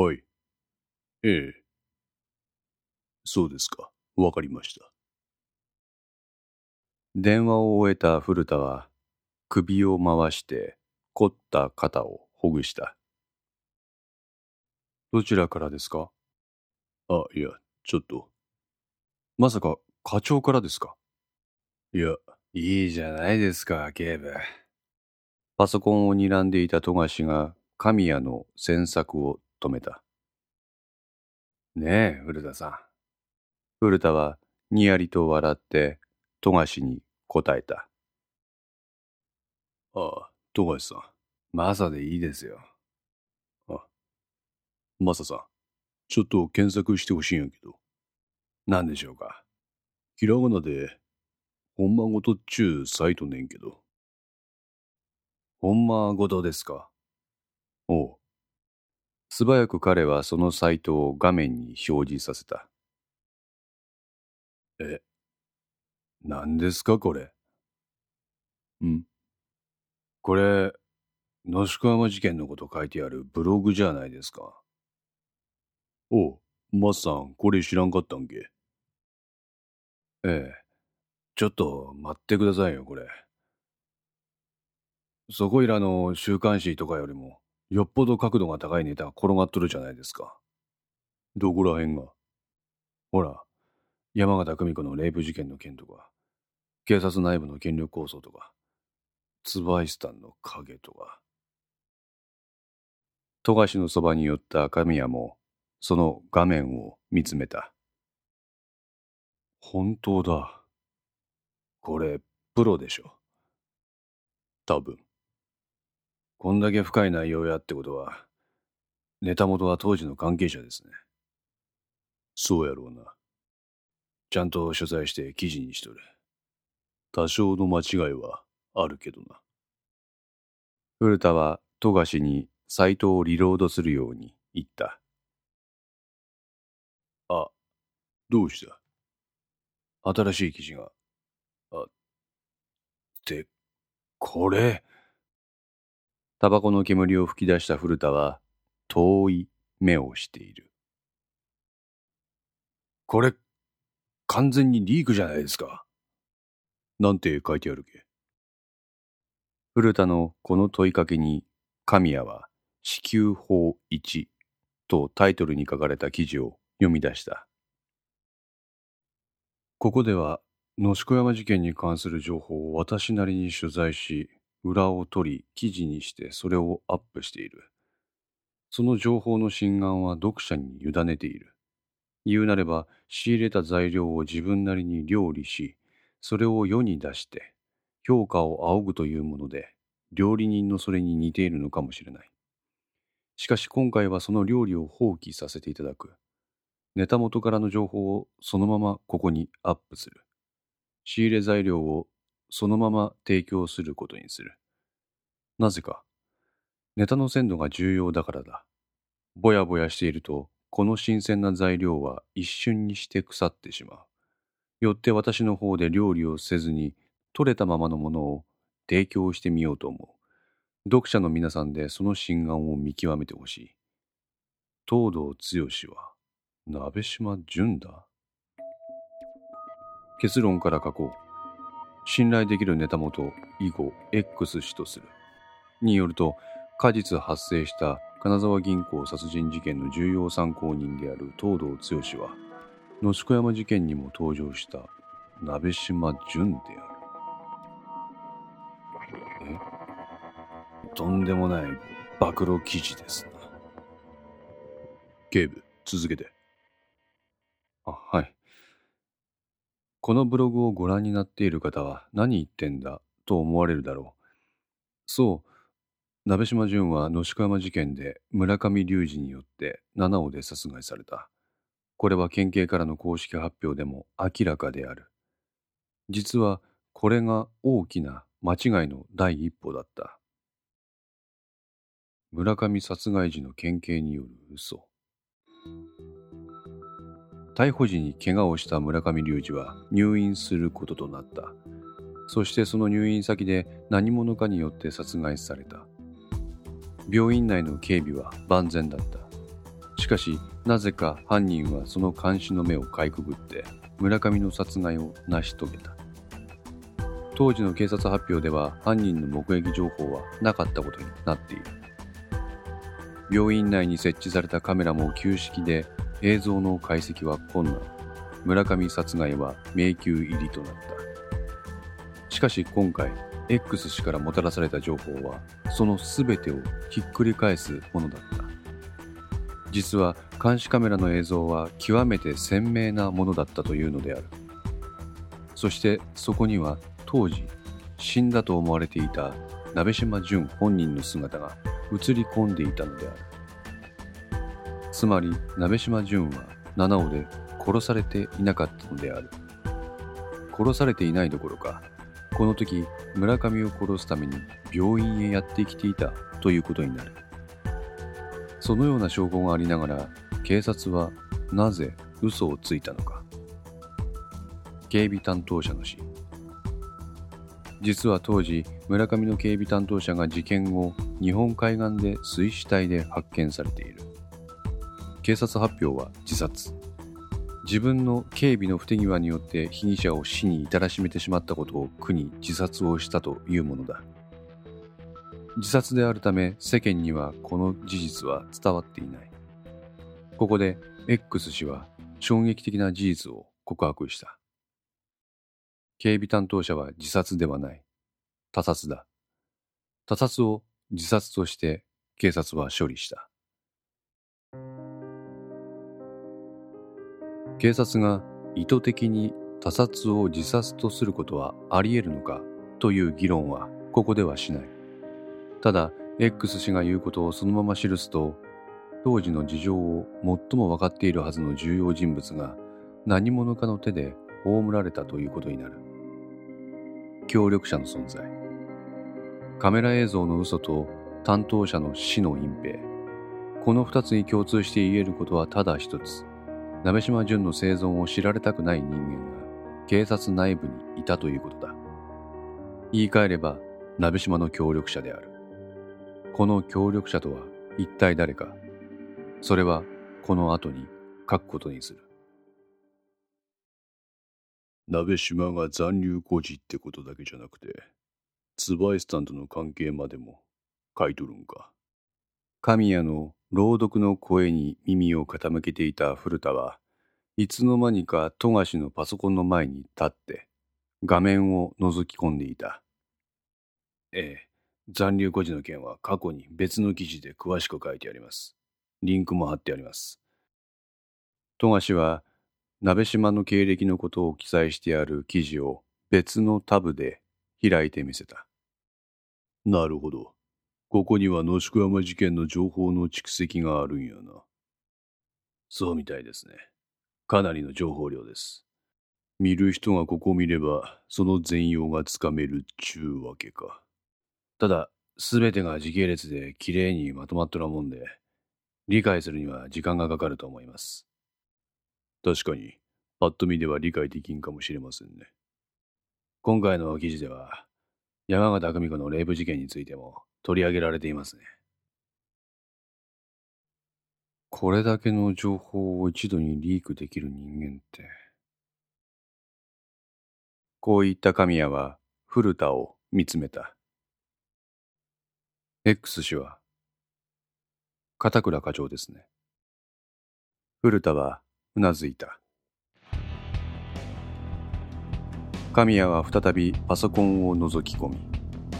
はい。ええ。そうですか。わかりました。電話を終えた古田は首を回して凝った肩をほぐした。どちらからですか？あ、いや、ちょっと。まさか課長からですか？いや、いいじゃないですか、警部。パソコンを睨んでいた富樫が神谷の詮索を止めた。ねえ、古田さん。古田はにやりと笑って富樫に答えた。ああ、富樫さん。マサでいいですよ。マサさん。ちょっと検索してほしいんやけど。何でしょうか。ひらがなで、ほんまごとっちゅうサイトねんけど。ほんまごとですか。おう。素早く彼はそのサイトを画面に表示させた。え、何ですかこれ？んこれ、野宿山事件のこと書いてあるブログじゃないですか。おう、マスさん、これ知らんかったんけええ。ちょっと待ってくださいよ、これ。そこいらの週刊誌とかよりも、よっぽど角度が高いネタが転がっとるじゃないですか。どこらへんがほら、山形久美子のレイプ事件の件とか、警察内部の権力構想とか、ツバイスタンの影とか。富樫のそばに寄った神谷も、その画面を見つめた。本当だ。これ、プロでしょ。多分。こんだけ深い内容やってことは、ネタ元は当時の関係者ですね。そうやろうな。ちゃんと取材して記事にしとる。多少の間違いはあるけどな。古田は富樫にサイトをリロードするように言った。あ、どうした？新しい記事が。あ、って、これ？タバコの煙を吹き出した古田は遠い目をしている。これ、完全にリークじゃないですか。なんて書いてあるけ古田のこの問いかけに神谷は支給法1とタイトルに書かれた記事を読み出した。ここでは野宿山事件に関する情報を私なりに取材し、裏を取り記事にしてそれをアップしている。その情報の真贋は読者に委ねている。言うなれば仕入れた材料を自分なりに料理し、それを世に出して評価を仰ぐというもので、料理人のそれに似ているのかもしれない。しかし今回はその料理を放棄させていただく。ネタ元からの情報をそのままここにアップする。仕入れ材料をそのまま提供することにする。なぜか。ネタの鮮度が重要だからだ。ぼやぼやしていると、この新鮮な材料は一瞬にして腐ってしまう。よって私の方で料理をせずに、取れたままのものを提供してみようと思う。読者の皆さんでその真贋を見極めてほしい。東堂剛は、鍋島淳だ結論から書こう。信頼できるネタ元、以後 X 氏とする。によると、果実発生した金沢銀行殺人事件の重要参考人である東堂剛は、野宿山事件にも登場した鍋島淳である。え？とんでもない暴露記事ですな。警部、続けて。あ、はい。このブログをご覧になっている方は何言ってんだと思われるだろう。そう、鍋島淳は野宿山事件で村上隆二によって七尾で殺害された。これは県警からの公式発表でも明らかである。実はこれが大きな間違いの第一歩だった。村上殺害時の県警による嘘。逮捕時に怪我をした村上隆二は入院することとなった。そしてその入院先で何者かによって殺害された。病院内の警備は万全だった。しかしなぜか犯人はその監視の目をかいくぐって村上の殺害を成し遂げた当時の警察発表では犯人の目撃情報はなかったことになっている病院内に設置されたカメラも旧式で映像の解析は困難。村上殺害は迷宮入りとなった。しかし今回 X 氏からもたらされた情報はその全てをひっくり返すものだった。実は監視カメラの映像は極めて鮮明なものだったというのである。そしてそこには当時死んだと思われていた鍋島淳本人の姿が映り込んでいたのである。つまり鍋島淳は七尾で殺されていなかったのである。殺されていないどころかこの時村上を殺すために病院へやってきていたということになる。そのような証拠がありながら警察はなぜ嘘をついたのか。警備担当者の死。実は当時村上の警備担当者が事件後日本海岸で水死体で発見されている。警察発表は自殺自分の警備の不手際によって被疑者を死に至らしめてしまったことを苦に自殺をしたというものだ自殺であるため世間にはこの事実は伝わっていないここで X 氏は衝撃的な事実を告白した警備担当者は自殺ではない。他殺だ。他殺を自殺として警察は処理した。警察が意図的に他殺を自殺とすることはあり得るのかという議論はここではしない。ただ、X 氏が言うことをそのまま記すと、当時の事情を最も分かっているはずの重要人物が何者かの手で葬られたということになる。協力者の存在カメラ映像の嘘と担当者の死の隠蔽この二つに共通して言えることはただ一つ鍋島淳の生存を知られたくない人間が警察内部にいたということだ。言い換えれば鍋島の協力者である。この協力者とは一体誰か。それはこの後に書くことにする。鍋島が残留孤児ってことだけじゃなくて、ツバイスタンとの関係までも書いとるんか。神谷の朗読の声に耳を傾けていた古田はいつの間にか富樫のパソコンの前に立って画面を覗き込んでいた。ええ、残留孤児の件は過去に別の記事で詳しく書いてあります。リンクも貼ってあります。富樫は鍋島の経歴のことを記載してある記事を別のタブで開いてみせた。なるほど。ここには野宿山事件の情報の蓄積があるんやな。そうみたいですね。かなりの情報量です。見る人がここを見れば、その全容がつかめるっちゅうわけか。ただ、すべてが時系列できれいにまとまっとらもんで、理解するには時間がかかると思います。確かに、パッと見では理解できんかもしれませんね。今回の記事では、山形久美子のレイプ事件についても取り上げられていますね。これだけの情報を一度にリークできる人間って。こう言った神谷は古田を見つめた。X 氏は、片倉課長ですね。古田はうなずいた神谷は再びパソコンを覗き込み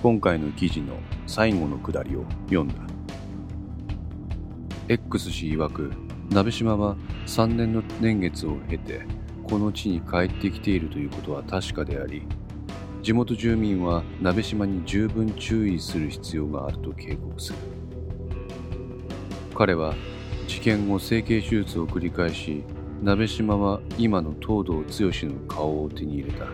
今回の記事の最後のくだりを読んだ。X 氏曰く鍋島は3年の年月を経てこの地に帰ってきているということは確かであり地元住民は鍋島に十分注意する必要があると警告する。彼は事件後整形手術を繰り返し鍋島は今の東堂剛の顔を手に入れた。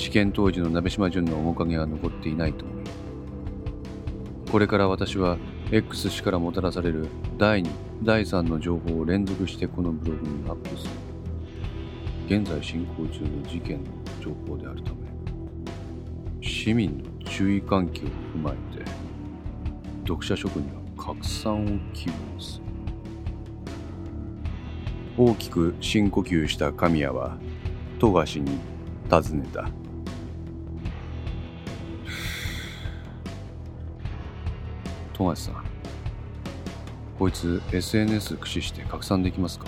事件当時の鍋島淳の面影は残っていないと思う。これから私は X 氏からもたらされる第2第3の情報を連続してこのブログにアップする。現在進行中の事件の情報であるため市民の注意喚起を踏まえて読者諸君には拡散を希望する。大きく深呼吸した神谷は富樫に尋ねた。富樫さん。こいつ SNS 駆使して拡散できますか？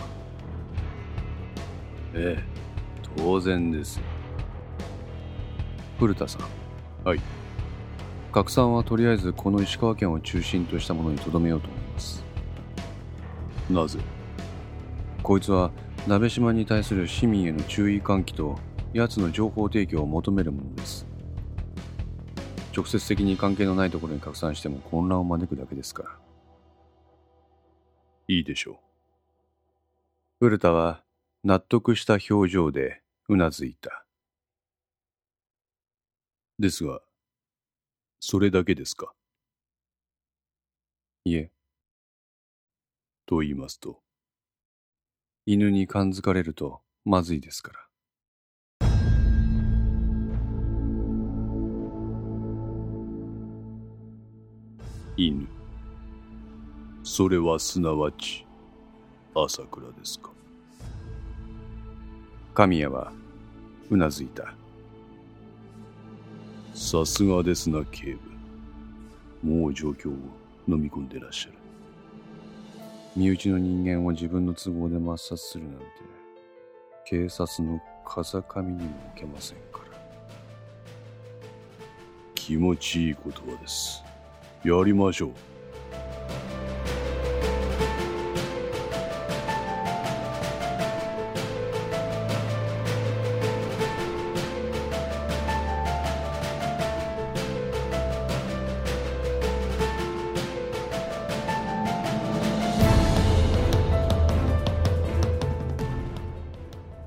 ええ当然です。古田さん。はい。拡散はとりあえずこの石川県を中心としたものにとどめようと思います。なぜ？こいつは鍋島に対する市民への注意喚起と奴の情報提供を求めるものです直接的に関係のないところに拡散しても混乱を招くだけですから。いいでしょう。古田は納得した表情でうなずいた。ですがそれだけですか？いえ。と言いますと。犬に感づかれるとまずいですから犬。それはすなわち朝倉ですか。神谷はうなずいた。さすがですな警部。もう状況を飲み込んでらっしゃる。身内の人間を自分の都合で抹殺するなんて警察の風上にも置けませんから。気持ちいい言葉です。やりましょう。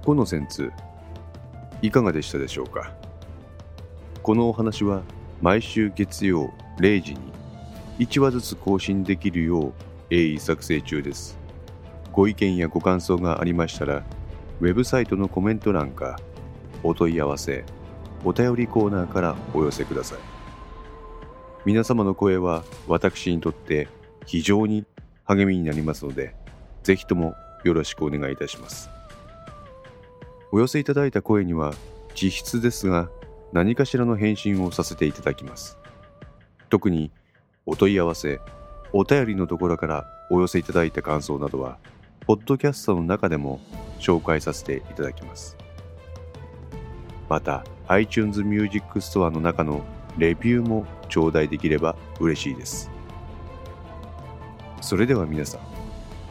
この戦通いかがでしたでしょうか？このお話は毎週月曜0時に1話ずつ更新できるよう鋭意作成中です。ご意見やご感想がありましたらウェブサイトのコメント欄かお問い合わせお便りコーナーからお寄せください。皆様の声は私にとって非常に励みになりますのでぜひともよろしくお願いいたします。お寄せいただいた声には実質ですが何かしらの返信をさせていただきます。特にお問い合わせお便りのところからお寄せいただいた感想などはポッドキャストの中でも紹介させていただきます。また iTunes Music Store の中のレビューも頂戴できれば嬉しいです。それでは皆さん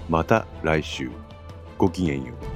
また来週。ごきげんよう。